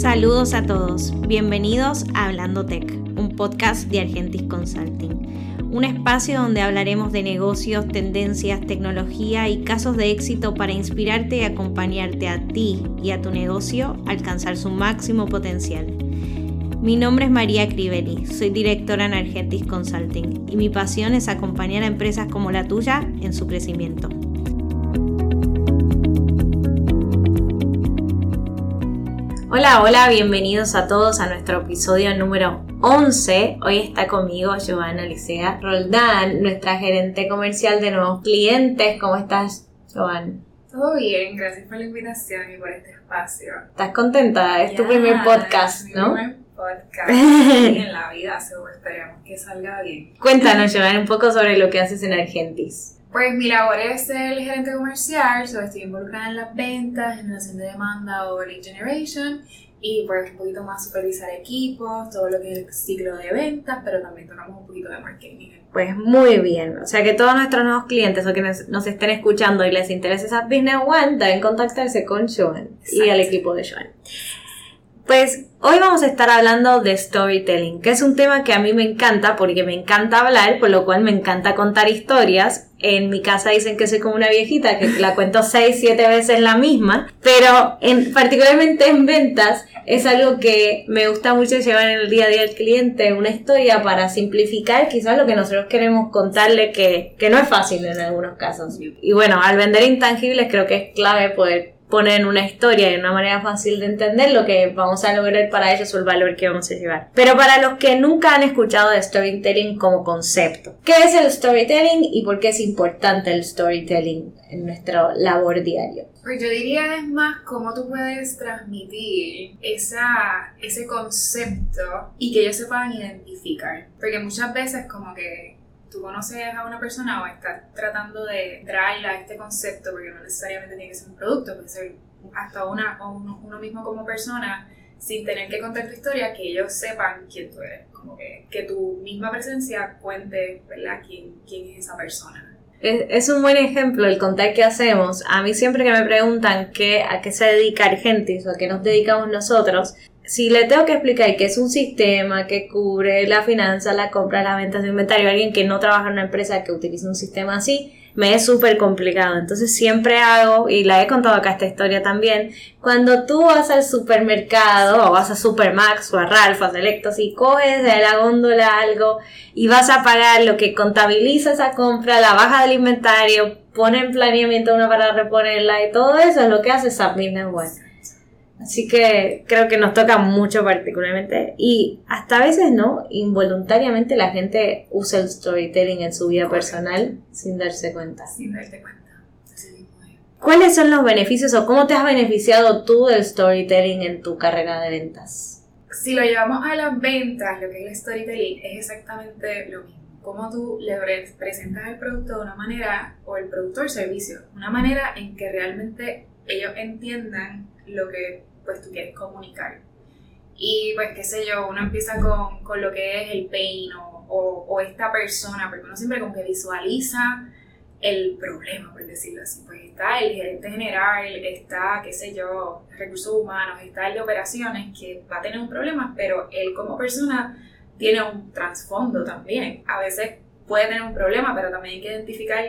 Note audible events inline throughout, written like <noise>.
Saludos a todos, bienvenidos a Hablando Tech, un podcast de Argentis Consulting, un espacio donde hablaremos de negocios, tendencias, tecnología y casos de éxito para inspirarte y acompañarte a ti y a tu negocio a alcanzar su máximo potencial. Mi nombre es María Crivelli, soy directora en Argentis Consulting y mi pasión es acompañar a empresas como la tuya en su crecimiento. Hola, hola, bienvenidos a todos a nuestro episodio número 11. Hoy está conmigo Giovanna Licea Roldán, nuestra gerente comercial de nuevos clientes. ¿Cómo estás, Giovanna? Todo bien, gracias por la invitación y por este espacio. ¿Estás contenta? Es tu primer podcast, ¿no? Mi primer podcast en la vida, seguro esperemos que salga bien. <laughs> Cuéntanos, Giovanna, un poco sobre lo que haces en Argentis. Pues mi labor es ser el gerente comercial, so estoy involucrada en las ventas, generación de demanda o lead generation y pues un poquito más supervisar equipos, todo lo que es el ciclo de ventas, pero también tocamos un poquito de marketing. Pues muy bien, o sea que todos nuestros nuevos clientes o quienes nos estén escuchando y les interese esa Business One deben contactarse con Joan y el equipo de Joan. Pues hoy vamos a estar hablando de storytelling, que es un tema que a mí me encanta porque me encanta hablar, por lo cual me encanta contar historias. En mi casa dicen que soy como una viejita, que la cuento <laughs> 6, 7 veces la misma, pero en, particularmente en ventas es algo que me gusta mucho llevar en el día a día al cliente, una historia para simplificar quizás lo que nosotros queremos contarle que, que no es fácil en algunos casos. Y bueno, al vender intangibles creo que es clave poder poner en una historia de una manera fácil de entender lo que vamos a lograr para ellos o el valor que vamos a llevar. Pero para los que nunca han escuchado de storytelling como concepto, ¿qué es el storytelling y por qué es importante el storytelling en nuestra labor diario? Pues yo diría es más cómo tú puedes transmitir esa, ese concepto y que ellos se puedan identificar. Porque muchas veces como que tú conoces a una persona o estás tratando de traerla a este concepto, porque no necesariamente tiene que ser un producto, puede ser hasta una, o uno, mismo como persona, sin tener que contar tu historia, que ellos sepan quién tú eres, como que, que tu misma presencia cuente, ¿verdad?, quién, quién es esa persona. Es, un buen ejemplo el contar qué hacemos. A mí siempre que me preguntan qué, a qué se dedica Argentis o a qué nos dedicamos nosotros, si le tengo que explicar que es un sistema que cubre la finanza, la compra, la venta de inventario, alguien que no trabaja en una empresa que utiliza un sistema así, me es súper complicado. Entonces siempre hago, y la he contado acá esta historia también, cuando tú vas al supermercado o vas a Supermax o a Ralph, a Selectos y coges de la góndola algo y vas a pagar lo que contabiliza esa compra, la baja del inventario, pone en planeamiento una para reponerla y todo eso es lo que hace SAP Business. Así que creo que nos toca mucho particularmente y hasta a veces, ¿no? Involuntariamente la gente usa el storytelling en su vida personal sin darse cuenta. Sin darte cuenta. ¿Cuáles son los beneficios o cómo te has beneficiado tú del storytelling en tu carrera de ventas? Si lo llevamos a las ventas, lo que es el storytelling es exactamente lo mismo. Cómo tú le presentas el producto de una manera, o el producto o el servicio, una manera en que realmente ellos entiendan lo que pues tú quieres comunicar. Y pues qué sé yo, uno empieza con, con lo que es el pain o, o, esta persona, porque uno siempre como que visualiza el problema, por decirlo así. Pues está el gerente general, está, qué sé yo, recursos humanos, está el de operaciones que va a tener un problema, pero él como persona tiene un trasfondo también. A veces puede tener un problema, pero también hay que identificar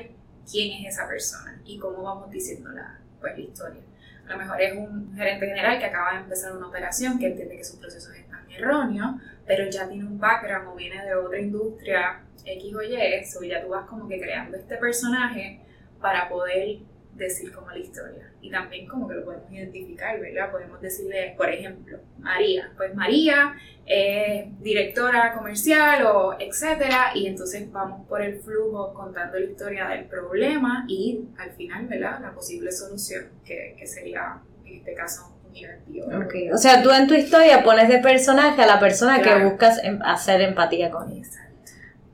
quién es esa persona y cómo vamos diciendo la, pues, la historia. A lo mejor es un gerente general que acaba de empezar una operación, que entiende que sus procesos están erróneos, pero ya tiene un background o viene de otra industria X o Y, eso ya tú vas como que creando este personaje para poder decir como la historia. Y también como que lo podemos identificar, ¿verdad? Podemos decirle, por ejemplo, María. Pues María es directora comercial o etcétera, y entonces vamos por el flujo contando la historia del problema y al final, ¿verdad? La posible solución, que, que sería en este caso. Okay. O sea, tú en tu historia pones de personaje a la persona que buscas em, hacer empatía con. ella.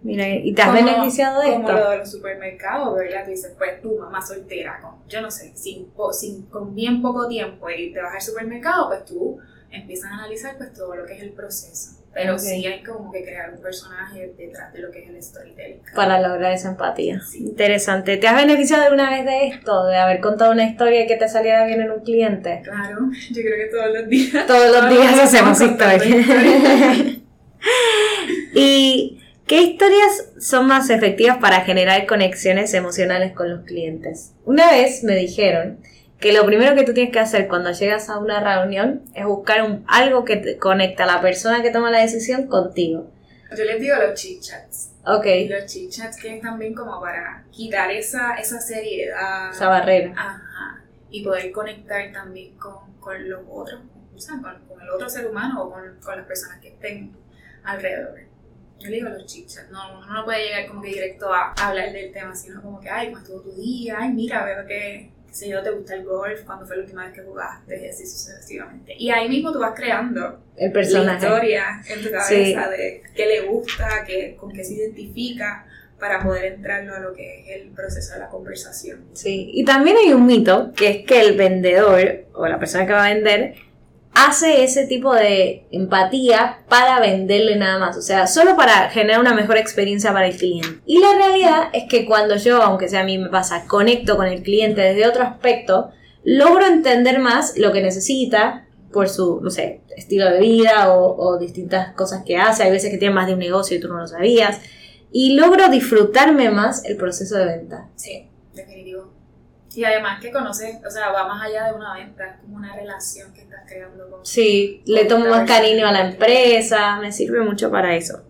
Mira, ¿y te has beneficiado de como esto? Como lo de los supermercados, ¿verdad? Tú dices, pues tú, mamá soltera, con, yo no sé, sin, sin, con bien poco tiempo y te vas al supermercado, pues tú empiezas a analizar pues todo lo que es el proceso. pero sí hay como que crear un personaje detrás de lo que es el storytelling. Para lograr esa empatía. Sí. Interesante. ¿Te has beneficiado alguna vez de esto? De haber contado una historia que te saliera bien en un cliente. Claro, <laughs> yo creo que todos los días. Todos los días hacemos historias. <laughs> ¿Y qué historias son más efectivas para generar conexiones emocionales con los clientes? Una vez me dijeron que lo primero que tú tienes que hacer cuando llegas a una reunión es buscar un- algo que te conecta a la persona que toma la decisión contigo. Yo les digo los chit chats. Ok, Los chit chats que es también como para quitar esa, esa seriedad. esa barrera. Ajá. Y poder conectar también con, con los otros, o sea, con, con el otro ser humano o con, con las personas que estén alrededor. Yo le digo los chit chats, no, uno no puede llegar como que directo a, a hablar del tema, sino como que, ay, ¿cómo estuvo tu día? Ay, mira, veo que, qué sé yo, te gusta el golf, cuando fue la última vez que jugaste? Y así sucesivamente. Y ahí mismo tú vas creando El la personaje. historia en tu cabeza Sí. de qué le gusta, qué, con qué se identifica, para poder entrarlo a lo que es el proceso de la conversación. Sí, y también hay un mito que es que el vendedor o la persona que va a vender hace ese tipo de empatía para venderle nada más, o sea, solo para generar una mejor experiencia para el cliente. Y la realidad es que cuando yo, aunque sea a mí me pasa, conecto con el cliente desde otro aspecto, logro entender más lo que necesita por su, no sé, estilo de vida o, distintas cosas que hace. Hay veces que tiene más de un negocio y tú no lo sabías. Y logro disfrutarme más el proceso de venta. Sí, definitivo. Y además que conoces, o sea, va más allá de una venta, es como una relación que estás creando con... Sí, le tomo más cariño a la empresa, me sirve mucho para eso.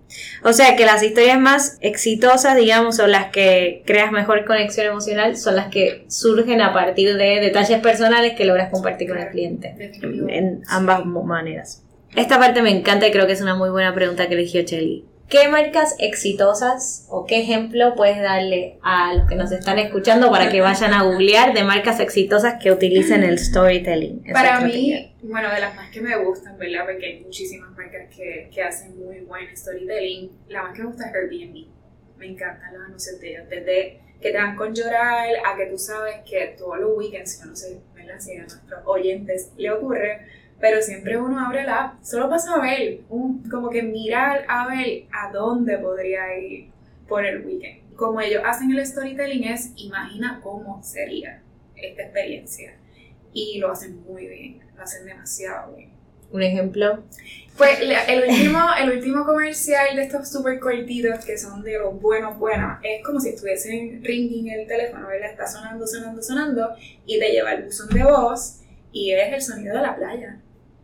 O sea que las historias más exitosas, digamos, o las que creas mejor conexión emocional, son las que surgen a partir de detalles personales que logras compartir con el cliente. En, en ambas maneras. Esta parte me encanta y creo que es una muy buena pregunta que eligió Chelly. ¿Qué marcas exitosas o qué ejemplo puedes darle a los que nos están escuchando para que vayan a googlear de marcas exitosas que utilicen el storytelling? Para mí, bueno, de las más que me gustan, ¿verdad? Porque hay muchísimas marcas que, que hacen muy buen storytelling. La más que me gusta es Airbnb. Me encantan los anuncios de ellos. Desde que te dan con llorar a que tú sabes que todos los weekends, yo no sé, ¿verdad? Si a nuestros oyentes le ocurre, pero siempre uno abre la app solo para saber, un, como que mirar a ver a dónde podría ir por el weekend. Como ellos hacen el storytelling es, imagina cómo sería esta experiencia. Y lo hacen muy bien, lo hacen demasiado bien. Un ejemplo. Pues el último, el último comercial de estos super cortitos que son de los buenos, buenos, es como si estuviesen ringing el teléfono, ¿verdad? Está sonando, sonando, sonando y te lleva el buzón de voz y es el sonido de la playa.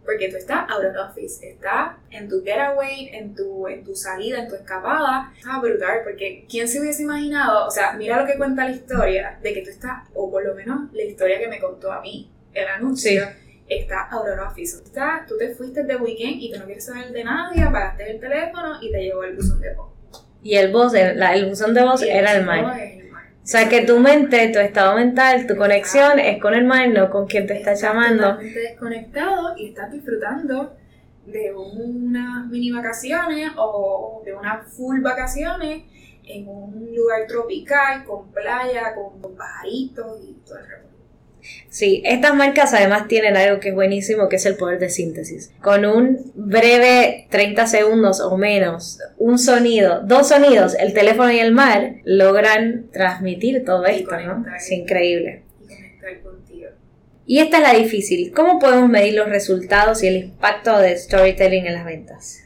Porque tú estás out of office, estás en tu getaway, en tu, en tu salida, en tu escapada. Está brutal, porque ¿quién se hubiese imaginado? O sea, mira lo que cuenta la historia de que tú estás, o por lo menos la historia que me contó a mí, el anuncio, está out of office. Tú, estás- tú te fuiste de weekend y tú no quieres saber de nadie, apagaste el teléfono y te llevó el buzón de voz. Y el voz, el, la- el buzón de voz Y era el el. O sea que tu mente, tu estado mental, tu conexión es con el mar, no con quien te está Estás llamando. totalmente desconectado y estás disfrutando de unas mini vacaciones o de unas full vacaciones en un lugar tropical, con playa, con, con pajaritos y todo el resto. Sí, estas marcas además tienen algo que es buenísimo, que es el poder de síntesis. Con un breve 30 segundos o menos, un sonido, dos sonidos, el teléfono y el mar, logran transmitir todo Y esto, ¿no? Es increíble. Y conectar contigo. Y esta es la difícil. ¿Cómo podemos medir los resultados y el impacto de storytelling en las ventas?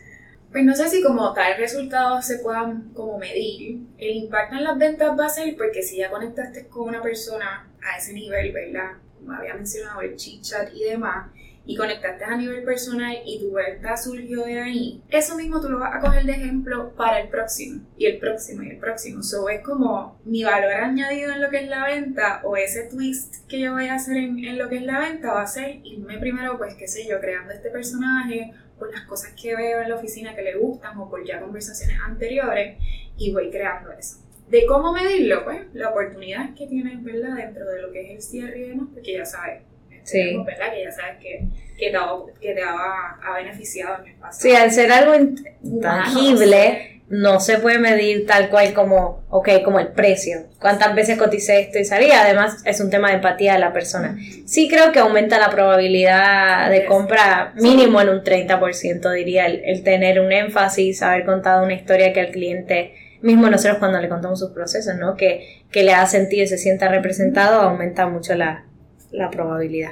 Pues no sé si como tal resultados se puedan como medir. El impacto en las ventas va a ser porque si ya conectaste con una persona a ese nivel, ¿verdad? Como había mencionado el chit chat y demás, y conectaste a nivel personal y tu venta surgió de ahí, eso mismo tú lo vas a coger de ejemplo para el próximo, y el próximo, y el próximo. So es como mi valor añadido en lo que es la venta, o ese twist que yo voy a hacer en, en lo que es la venta, va a ser irme primero, pues qué sé yo, creando este personaje, por las cosas que veo en la oficina que le gustan o por ya conversaciones anteriores y voy creando eso. ¿De cómo medirlo? Pues la oportunidad que tienes, ¿verdad? Dentro de lo que es el cierre y demás, porque ya sabes, Sí. esperemos, ¿verdad? Que ya sabes que, que te, ha, que te ha, ha beneficiado en el pasado. Sí, al ser algo Humano, intangible, no se puede medir tal cual como, ok, como el precio. ¿Cuántas veces coticé esto y salía? Además, es un tema de empatía de la persona. Sí creo que aumenta la probabilidad de compra mínimo en un 30%, diría, el, el tener un énfasis, haber contado una historia que al cliente, mismo nosotros cuando le contamos sus procesos, ¿no? Que, que le ha sentido y se sienta representado, aumenta mucho la, la probabilidad.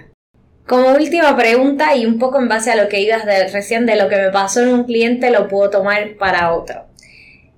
Como última pregunta y un poco en base a lo que ibas de, recién de lo que me pasó en un cliente, lo puedo tomar para otro.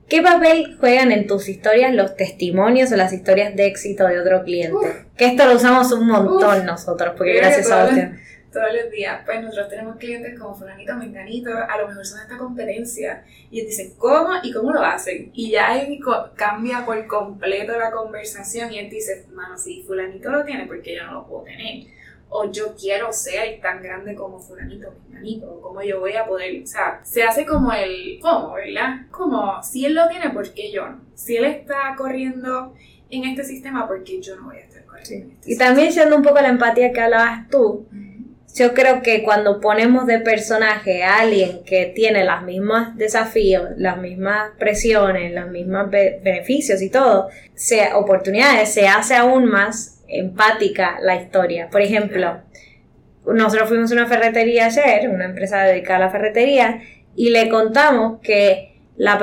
¿Qué papel juegan en tus historias los testimonios o las historias de éxito de otro cliente? que esto lo usamos un montón nosotros, porque gracias a usted. Todos los días, pues nosotros tenemos clientes como fulanito, menganito, a lo mejor son esta competencia, y dicen, ¿cómo y cómo lo hacen? Y ya ahí cambia por completo la conversación, y él dice, mano, si fulanito lo tiene, porque yo no lo puedo tener? o yo quiero ser tan grande como fulanito, o como yo voy a poder, o sea, se hace como el cómo, ¿verdad? Como si él lo tiene, ¿por qué yo no? Si él está corriendo en este sistema, ¿por qué yo no voy a estar corriendo? Este y también siendo un poco la empatía que hablabas tú, yo creo que cuando ponemos de personaje a alguien que tiene los mismos desafíos, las mismas presiones, los mismos beneficios y todo, sea, oportunidades, se hace aún más empática la historia. Por ejemplo, nosotros fuimos a una ferretería ayer, una empresa dedicada a la ferretería, y le contamos que, la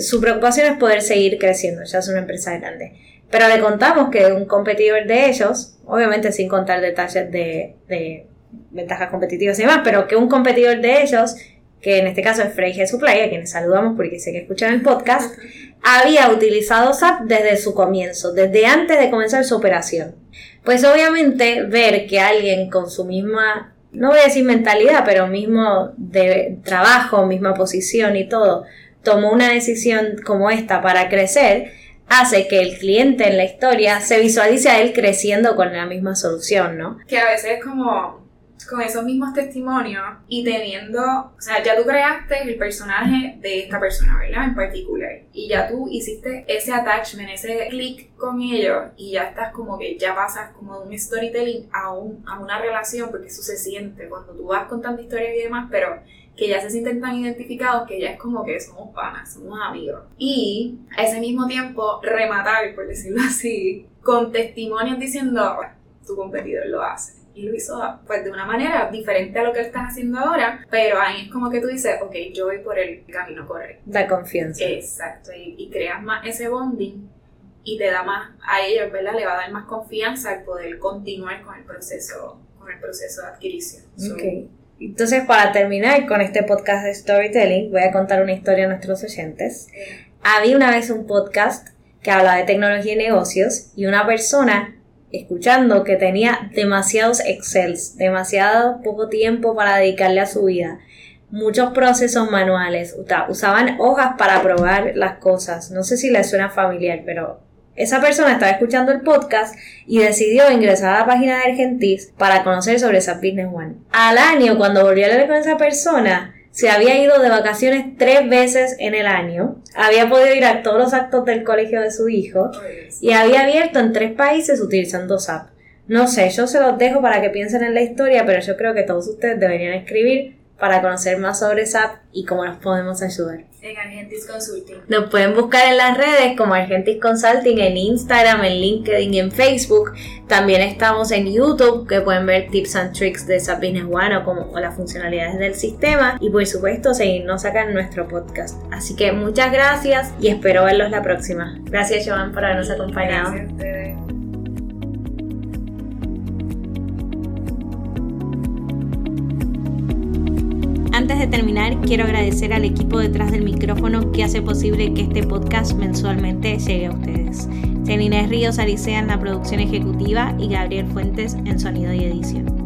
su preocupación es poder seguir creciendo, ya es una empresa grande. Pero le contamos que un competidor de ellos, obviamente sin contar detalles de, de ventajas competitivas y demás, pero que un competidor de ellos que en este caso es Freyge Supply, a quienes saludamos porque sé que escuchan el podcast, había utilizado SAP desde su comienzo, desde antes de comenzar su operación. Pues obviamente ver que alguien con su misma, no voy a decir mentalidad, pero mismo de trabajo, misma posición y todo, tomó una decisión como esta para crecer, hace que el cliente en la historia se visualice a él creciendo con la misma solución, ¿no? Que a veces es como con esos mismos testimonios y teniendo, o sea, ya tú creaste el personaje de esta persona, ¿verdad? En particular. Y ya tú hiciste ese attachment, ese click con ellos y ya estás como que ya pasas como de un storytelling a, un, a una relación, porque eso se siente cuando tú vas contando historias y demás, pero que ya se sienten tan identificados que ya es como que somos panas, somos amigos. Y a ese mismo tiempo rematar, por decirlo así, con testimonios diciendo, tu competidor lo hace y lo hizo pues de una manera diferente a lo que él está haciendo ahora, pero ahí es como que tú dices, ok, yo voy por el camino correcto. Da confianza. Exacto, y, creas más ese bonding y te da más a ellos, ¿verdad? Le va a dar más confianza al poder continuar con el proceso, con el proceso de adquisición. ok. Entonces, para terminar con este podcast de storytelling, voy a contar una historia a nuestros oyentes. Había una vez un podcast que habla de tecnología y negocios y una persona escuchando que tenía demasiados Excels, demasiado poco tiempo para dedicarle a su vida, muchos procesos manuales, usaban hojas para probar las cosas. No sé si les suena familiar, pero esa persona estaba escuchando el podcast y decidió ingresar a la página de Argentis para conocer sobre esa Business One. Al año, cuando volvió a leer con esa persona, se había ido de vacaciones tres veces en el año, había podido ir a todos los actos del colegio de su hijo y había abierto en tres países utilizando SAP. No sé, yo se los dejo para que piensen en la historia, pero yo creo que todos ustedes deberían escribir para conocer más sobre SAP y cómo nos podemos ayudar. En Argentis Consulting. Nos pueden buscar en las redes como Argentis Consulting, en Instagram, en LinkedIn y en Facebook. También estamos en YouTube, que pueden ver tips and tricks de SAP Business One o, como, las funcionalidades del sistema. Y por supuesto, seguirnos acá en nuestro podcast. Así que muchas gracias y espero verlos la próxima. Gracias, Joan, por habernos acompañado. Antes de terminar, quiero agradecer al equipo detrás del micrófono que hace posible que este podcast mensualmente llegue a ustedes. Inés Ríos Aricea en la producción ejecutiva y Gabriel Fuentes en sonido y edición.